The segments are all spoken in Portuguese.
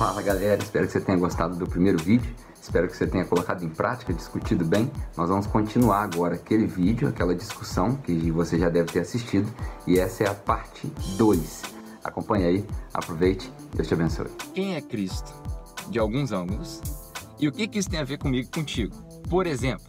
Fala galera, espero que você tenha gostado do primeiro vídeo. Espero que você tenha colocado em prática, discutido bem. Nós vamos continuar agora aquele vídeo, aquela discussão que você já deve ter assistido. E essa é a parte 2. Acompanhe aí, aproveite, Deus te abençoe. Quem é Cristo? De alguns ângulos. E o que, que isso tem a ver comigo e contigo? Por exemplo,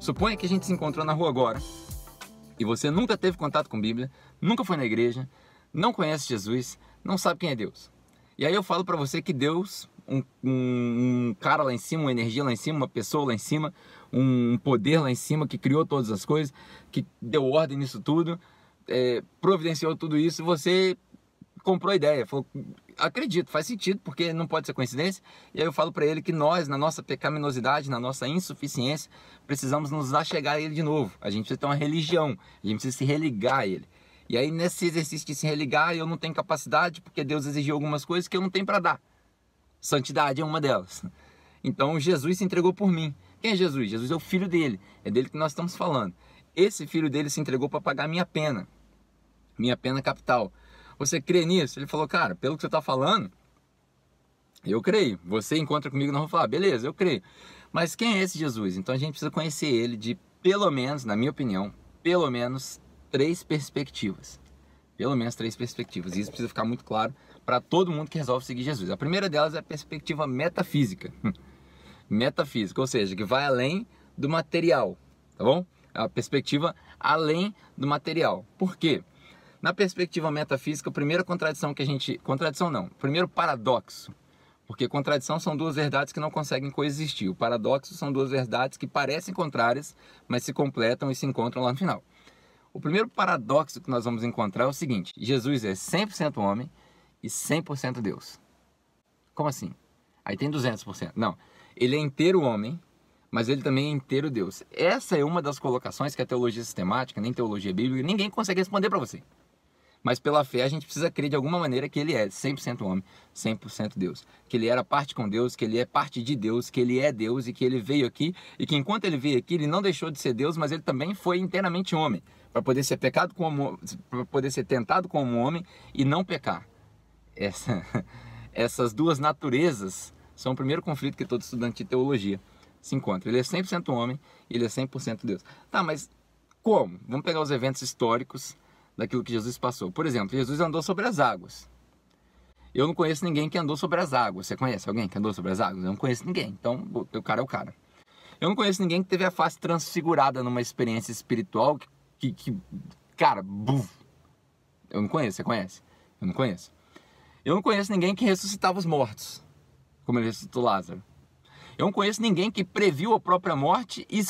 suponha que a gente se encontrou na rua agora e você nunca teve contato com Bíblia, nunca foi na igreja, não conhece Jesus, não sabe quem é Deus. E aí eu falo para você que Deus, um, um, cara lá em cima, uma energia lá em cima, uma pessoa lá em cima, um poder lá em cima que criou todas as coisas, que deu ordem nisso tudo, é, providenciou tudo isso, você comprou a ideia, falou, acredito, faz sentido, porque não pode ser coincidência. E aí eu falo para ele que nós, na nossa pecaminosidade, na nossa insuficiência, precisamos nos achegar a ele de novo. A gente precisa ter uma religião, a gente precisa se religar a ele. E aí, nesse exercício de se religar, eu não tenho capacidade, porque Deus exigiu algumas coisas que eu não tenho para dar. Santidade é uma delas. Então, Jesus se entregou por mim. Quem é Jesus? Jesus é o filho dele. É dele que nós estamos falando. Esse filho dele se entregou para pagar minha pena. Minha pena capital. Você crê nisso? Ele falou, cara, pelo que você está falando, eu creio. Você encontra comigo não vou falar, beleza, eu creio. Mas quem é esse Jesus? Então a gente precisa conhecer ele de, pelo menos, na minha opinião, pelo menos três perspectivas. Pelo menos três perspectivas. E isso precisa ficar muito claro para todo mundo que resolve seguir Jesus. A primeira delas é a perspectiva metafísica. metafísica, ou seja, que vai além do material, tá bom? É a perspectiva além do material. Por quê? Na perspectiva metafísica, a primeira contradição que a gente. Contradição não, primeiro paradoxo. Porque contradição são duas verdades que não conseguem coexistir. O paradoxo são duas verdades que parecem contrárias, mas se completam e se encontram lá no final. O primeiro paradoxo que nós vamos encontrar é o seguinte: Jesus é 100% homem e 100% Deus. Como assim? Aí tem 200%. Não, ele é inteiro homem, mas ele também é inteiro Deus. Essa é uma das colocações que a teologia sistemática, nem teologia bíblica, ninguém consegue responder para você. Mas pela fé a gente precisa crer de alguma maneira que ele é 100% homem, 100% Deus. Que ele era parte com Deus, que ele é parte de Deus, que ele é Deus e que ele veio aqui e que enquanto ele veio aqui ele não deixou de ser Deus, mas ele também foi inteiramente homem para poder ser pecado como para poder ser tentado como homem e não pecar. Essa, essas duas naturezas são o primeiro conflito que todo estudante de teologia se encontra. Ele é 100% homem, ele é 100% Deus. Tá, mas como? Vamos pegar os eventos históricos daquilo que Jesus passou. Por exemplo, Jesus andou sobre as águas. Eu não conheço ninguém que andou sobre as águas. Você conhece alguém que andou sobre as águas? Eu não conheço ninguém. Então, o cara é o cara. Eu não conheço ninguém que teve a face transfigurada numa experiência espiritual que que, que cara, buf, eu não conheço, você conhece? Eu não conheço. Eu não conheço ninguém que ressuscitava os mortos, como ele ressuscitou Lázaro. Eu não conheço ninguém que previu a própria morte e,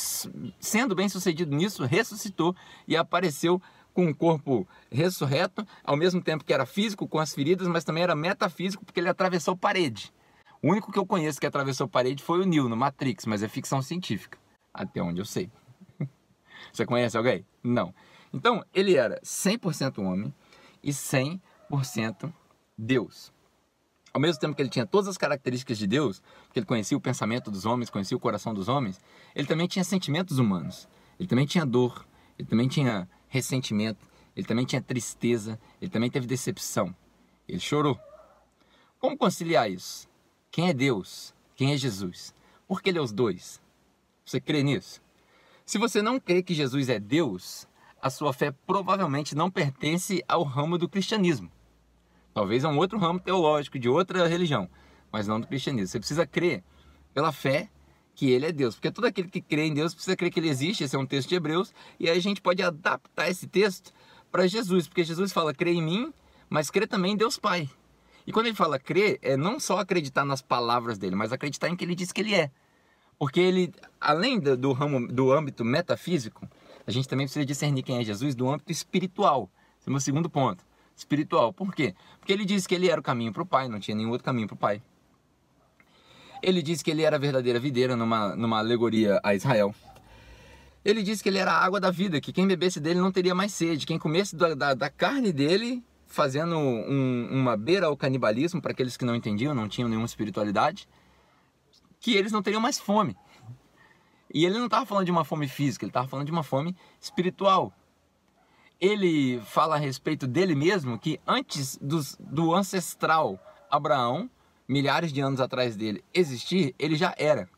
sendo bem sucedido nisso, ressuscitou e apareceu com um corpo ressurreto, ao mesmo tempo que era físico, com as feridas, mas também era metafísico, porque ele atravessou parede. O único que eu conheço que atravessou parede foi o Neo, no Matrix, mas é ficção científica, até onde eu sei. Você conhece alguém? Não. Então, ele era 100% homem e 100% Deus. Ao mesmo tempo que ele tinha todas as características de Deus, porque ele conhecia o pensamento dos homens, conhecia o coração dos homens, ele também tinha sentimentos humanos. Ele também tinha dor, ele também tinha ressentimento, ele também tinha tristeza, ele também teve decepção. Ele chorou. Como conciliar isso? Quem é Deus? Quem é Jesus? Por que ele é os dois? Você crê nisso? Se você não crê que Jesus é Deus, a sua fé provavelmente não pertence ao ramo do cristianismo. Talvez a um outro ramo teológico, de outra religião, mas não do cristianismo. Você precisa crer pela fé que ele é Deus, porque todo aquele que crê em Deus precisa crer que ele existe. Esse é um texto de Hebreus, e aí a gente pode adaptar esse texto para Jesus, porque Jesus fala: crê em mim, mas crê também em Deus Pai. E quando ele fala crer, é não só acreditar nas palavras dele, mas acreditar em que ele diz que ele é. Porque ele, além do, ramo, do âmbito metafísico, a gente também precisa discernir quem é Jesus do âmbito espiritual. Esse é o meu segundo ponto. Espiritual. Por quê? Porque ele disse que ele era o caminho para o Pai, não tinha nenhum outro caminho para o Pai. Ele disse que ele era a verdadeira videira numa, numa alegoria a Israel. Ele disse que ele era a água da vida, que quem bebesse dele não teria mais sede, quem comesse da, da, da carne dele, fazendo um, uma beira ao canibalismo para aqueles que não entendiam, não tinham nenhuma espiritualidade, que eles não teriam mais fome. E ele não estava falando de uma fome física, ele estava falando de uma fome espiritual. Ele fala a respeito dele mesmo que antes dos, do ancestral Abraão, milhares de anos atrás dele existir, ele já era.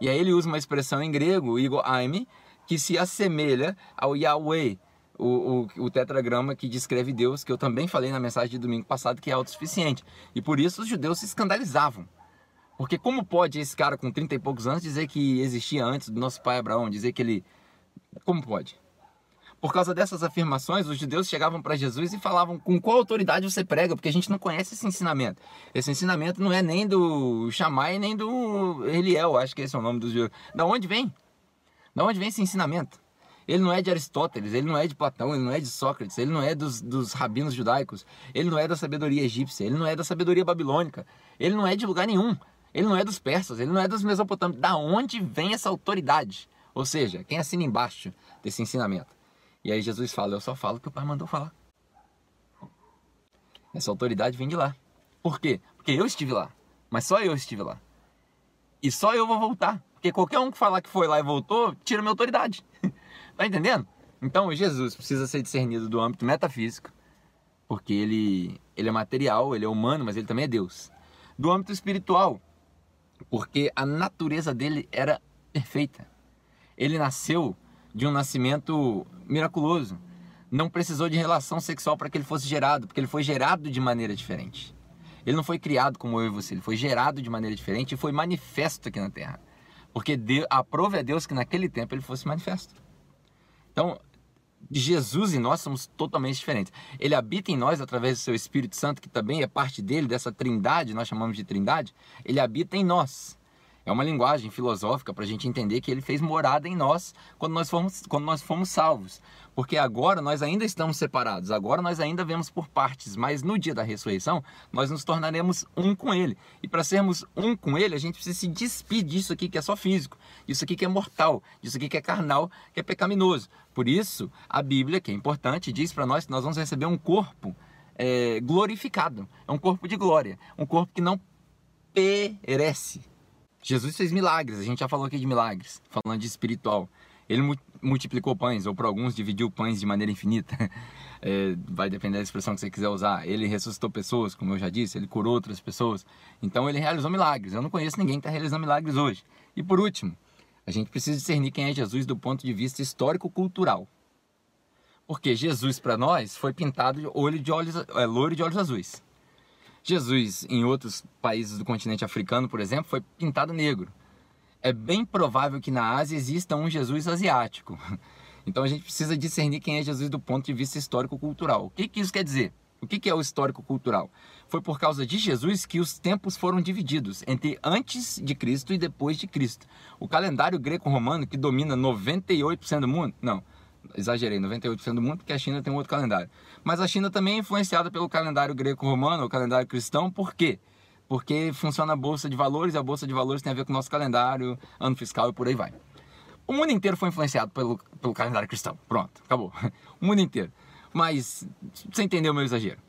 E aí ele usa uma expressão em grego, Igor Aime, que se assemelha ao Yahweh, o, o, o, tetragrama que descreve Deus, que eu também falei na mensagem de domingo passado, que é autossuficiente. E por isso os judeus se escandalizavam. Porque como pode esse cara com 30 e poucos anos dizer que existia antes do nosso pai Abraão, dizer que ele... Como pode? Por causa dessas afirmações, os judeus chegavam para Jesus e falavam com qual autoridade você prega, porque a gente não conhece esse ensinamento. Esse ensinamento não é nem do Shammai, nem do Eliel, acho que esse é o nome dos judeus. Da onde vem? Da onde vem esse ensinamento? Ele não é de Aristóteles, ele não é de Platão, ele não é de Sócrates, ele não é dos, dos rabinos judaicos, ele não é da sabedoria egípcia, ele não é da sabedoria babilônica, ele não é de lugar nenhum, ele não é dos persas, ele não é dos mesopotâmicos. Da onde vem essa autoridade? Ou seja, quem assina embaixo desse ensinamento? E aí Jesus fala: Eu só falo o que o Pai mandou falar. Essa autoridade vem de lá. Por quê? Porque eu estive lá. Mas só eu estive lá. E só eu vou voltar. Porque qualquer um que falar que foi lá e voltou, tira minha autoridade. tá entendendo? Então Jesus precisa ser discernido do âmbito metafísico, porque ele, ele é material, ele é humano, mas ele também é Deus. Do âmbito espiritual, porque a natureza dele era perfeita. Ele nasceu de um nascimento miraculoso. Não precisou de relação sexual para que ele fosse gerado, porque ele foi gerado de maneira diferente. Ele não foi criado como eu e você, ele foi gerado de maneira diferente e foi manifesto aqui na Terra. Porque Deus, a prova é Deus que naquele tempo ele fosse manifesto. Então, Jesus e nós somos totalmente diferentes. Ele habita em nós através do seu Espírito Santo, que também é parte dele, dessa trindade, nós chamamos de trindade. Ele habita em nós. É uma linguagem filosófica para a gente entender que ele fez morada em nós quando nós, fomos, quando nós fomos salvos. Porque agora nós ainda estamos separados, agora nós ainda vemos por partes, mas no dia da ressurreição nós nos tornaremos um com ele. E para sermos um com ele, a gente precisa se despedir disso aqui que é só físico, disso aqui que é mortal, disso aqui que é carnal, que é pecaminoso. Por isso, a Bíblia, que é importante, diz para nós que nós vamos receber um corpo é, glorificado, é um corpo de glória, um corpo que não perece Jesus fez milagres, a gente já falou aqui de milagres, falando de espiritual. Ele multiplicou pães, ou para alguns dividiu pães de maneira infinita. É, vai depender da expressão que você quiser usar. Ele ressuscitou pessoas, como eu já disse, ele curou outras pessoas. Então ele realizou milagres. Eu não conheço ninguém que está realizando milagres hoje. E por último, a gente precisa discernir quem é Jesus do ponto de vista histórico-cultural. Porque Jesus, para nós, foi pintado de olho de olhos, é, loiro de olhos azuis. Jesus, em outros países do continente africano, por exemplo, foi pintado negro. É bem provável que na Ásia exista um Jesus asiático. Então a gente precisa discernir quem é Jesus do ponto de vista histórico-cultural. O que, que isso quer dizer? O que, que é o histórico-cultural? Foi por causa de Jesus que os tempos foram divididos entre antes de Cristo e depois de Cristo. O calendário greco-romano, que domina 98% do mundo, não, exagerei, 98% do mundo, porque a China tem um outro calendário. Mas a China também é influenciada pelo calendário greco-romano, o calendário cristão, por quê? Porque funciona a Bolsa de Valores, e a Bolsa de Valores tem a ver com o nosso calendário, ano fiscal e por aí vai. O mundo inteiro foi influenciado pelo, pelo calendário cristão. Pronto, acabou. O mundo inteiro. Mas, você entendeu o meu exagero?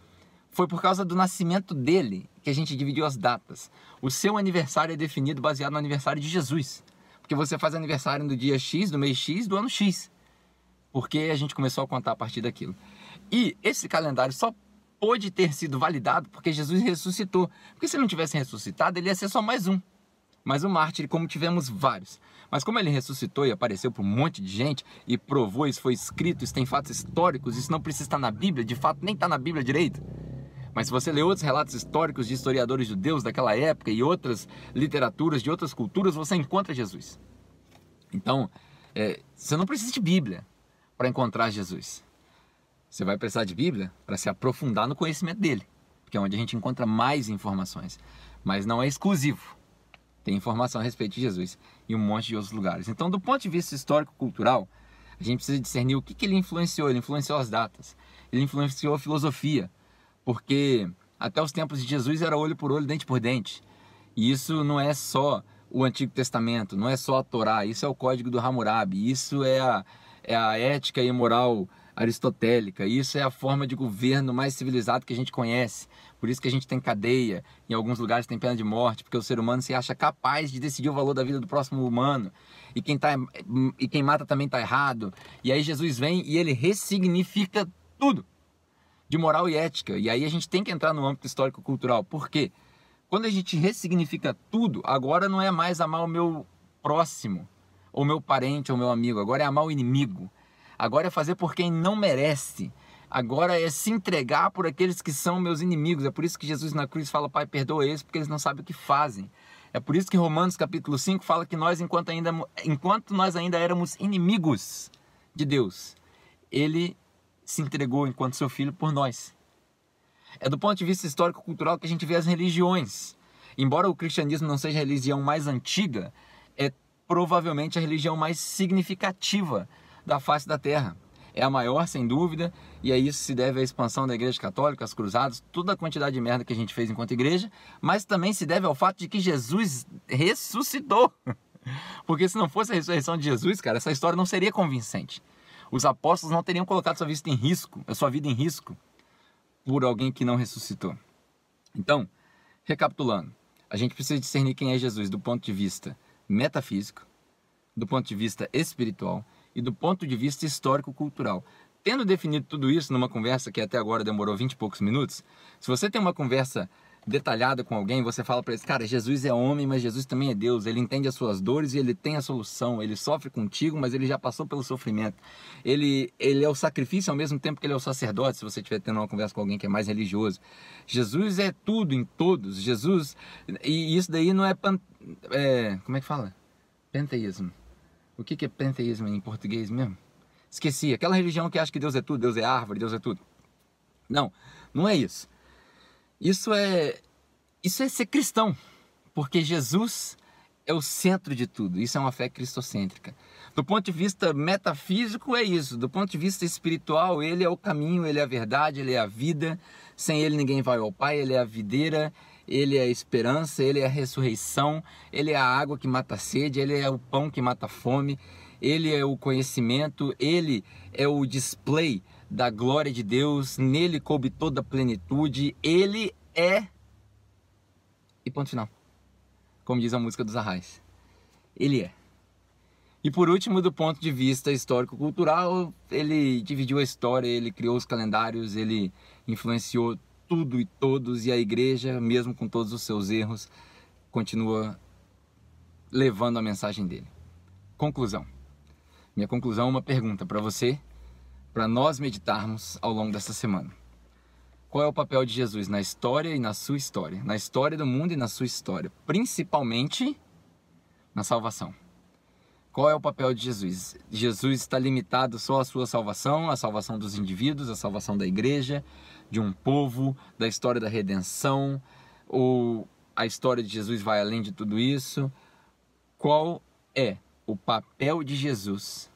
Foi por causa do nascimento dele que a gente dividiu as datas. O seu aniversário é definido baseado no aniversário de Jesus. Porque você faz aniversário no dia X, do mês X, do ano X porque a gente começou a contar a partir daquilo. E esse calendário só pôde ter sido validado porque Jesus ressuscitou. Porque se ele não tivesse ressuscitado, ele ia ser só mais um. Mais um mártir, como tivemos vários. Mas como ele ressuscitou e apareceu para um monte de gente e provou, isso foi escrito, isso tem fatos históricos, isso não precisa estar na Bíblia, de fato nem está na Bíblia direito. Mas se você lê outros relatos históricos de historiadores judeus daquela época e outras literaturas de outras culturas, você encontra Jesus. Então, é, você não precisa de Bíblia para encontrar Jesus. Você vai precisar de Bíblia para se aprofundar no conhecimento dele, porque é onde a gente encontra mais informações. Mas não é exclusivo. Tem informação a respeito de Jesus em um monte de outros lugares. Então, do ponto de vista histórico-cultural, a gente precisa discernir o que, que ele influenciou. Ele influenciou as datas, ele influenciou a filosofia, porque até os tempos de Jesus era olho por olho, dente por dente. E isso não é só o Antigo Testamento, não é só a Torá, isso é o Código do Hammurabi, isso é a, é a ética e moral aristotélica. Isso é a forma de governo mais civilizado que a gente conhece. Por isso que a gente tem cadeia, em alguns lugares tem pena de morte, porque o ser humano se acha capaz de decidir o valor da vida do próximo humano. E quem, tá, e quem mata também está errado. E aí Jesus vem e ele ressignifica tudo de moral e ética. E aí a gente tem que entrar no âmbito histórico-cultural. Por quê? quando a gente ressignifica tudo, agora não é mais amar o meu próximo, ou meu parente, ou meu amigo, agora é amar o inimigo. Agora é fazer por quem não merece. Agora é se entregar por aqueles que são meus inimigos. É por isso que Jesus na cruz fala: Pai, perdoa eles, porque eles não sabem o que fazem. É por isso que Romanos capítulo 5 fala que nós, enquanto, ainda, enquanto nós ainda éramos inimigos de Deus, Ele se entregou enquanto seu filho por nós. É do ponto de vista histórico-cultural que a gente vê as religiões. Embora o cristianismo não seja a religião mais antiga, é provavelmente a religião mais significativa da face da Terra. É a maior, sem dúvida, e a isso se deve à expansão da Igreja Católica, as cruzadas, toda a quantidade de merda que a gente fez enquanto igreja, mas também se deve ao fato de que Jesus ressuscitou. Porque se não fosse a ressurreição de Jesus, cara, essa história não seria convincente. Os apóstolos não teriam colocado sua vida em risco, a sua vida em risco por alguém que não ressuscitou. Então, recapitulando, a gente precisa discernir quem é Jesus do ponto de vista metafísico, do ponto de vista espiritual e do ponto de vista histórico-cultural. Tendo definido tudo isso numa conversa que até agora demorou 20 e poucos minutos, se você tem uma conversa detalhada com alguém, você fala para eles, cara, Jesus é homem, mas Jesus também é Deus. Ele entende as suas dores e ele tem a solução. Ele sofre contigo, mas ele já passou pelo sofrimento. Ele, ele é o sacrifício ao mesmo tempo que ele é o sacerdote, se você estiver tendo uma conversa com alguém que é mais religioso. Jesus é tudo em todos. Jesus, e isso daí não é, pan, é como é que fala? Penteísmo. O que, que é penteísmo em português mesmo? Esqueci. Aquela religião que acha que Deus é tudo, Deus é árvore, Deus é tudo. Não, não é isso. Isso é isso é ser cristão, porque Jesus é o centro de tudo. Isso é uma fé cristocêntrica. Do ponto de vista metafísico é isso. Do ponto de vista espiritual, ele é o caminho, ele é a verdade, ele é a vida. Sem ele ninguém vai ao Pai, ele é a videira, ele é a esperança, ele é a ressurreição, ele é a água que mata a sede, ele é o pão que mata a fome, ele é o conhecimento, ele é o display da glória de Deus, nele coube toda a plenitude, ele é. E ponto final. Como diz a música dos Arrais. Ele é. E por último, do ponto de vista histórico-cultural, ele dividiu a história, ele criou os calendários, ele influenciou tudo e todos, e a igreja, mesmo com todos os seus erros, continua levando a mensagem dele. Conclusão. Minha conclusão é uma pergunta para você, para nós meditarmos ao longo dessa semana. Qual é o papel de Jesus na história e na sua história? Na história do mundo e na sua história, principalmente na salvação. Qual é o papel de Jesus? Jesus está limitado só à sua salvação, à salvação dos indivíduos, à salvação da igreja, de um povo, da história da redenção, ou a história de Jesus vai além de tudo isso? Qual é o papel de Jesus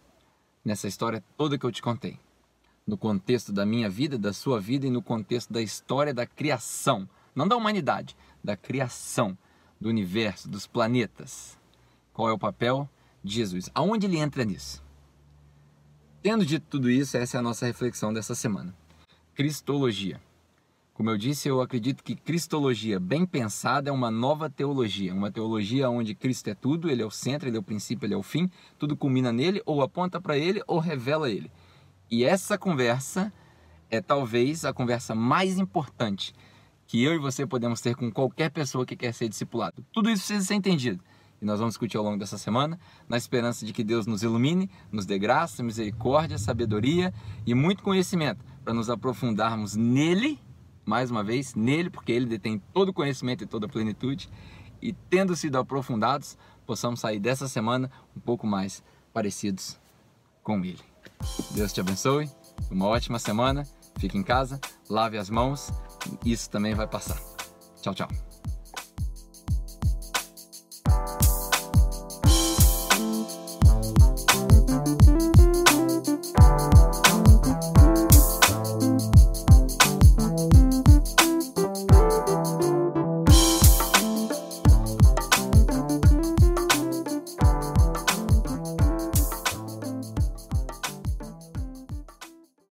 nessa história toda que eu te contei? No contexto da minha vida, da sua vida e no contexto da história da criação, não da humanidade, da criação do universo, dos planetas. Qual é o papel de Jesus? Aonde ele entra nisso? Tendo dito tudo isso, essa é a nossa reflexão dessa semana. Cristologia. Como eu disse, eu acredito que Cristologia bem pensada é uma nova teologia, uma teologia onde Cristo é tudo, ele é o centro, ele é o princípio, ele é o fim, tudo culmina nele, ou aponta para ele, ou revela ele. E essa conversa é talvez a conversa mais importante que eu e você podemos ter com qualquer pessoa que quer ser discipulado. Tudo isso precisa ser entendido e nós vamos discutir ao longo dessa semana, na esperança de que Deus nos ilumine, nos dê graça, misericórdia, sabedoria e muito conhecimento para nos aprofundarmos nele, mais uma vez, nele, porque ele detém todo o conhecimento e toda a plenitude, e tendo sido aprofundados, possamos sair dessa semana um pouco mais parecidos com ele. Deus te abençoe, uma ótima semana, fique em casa, lave as mãos, isso também vai passar. Tchau, tchau.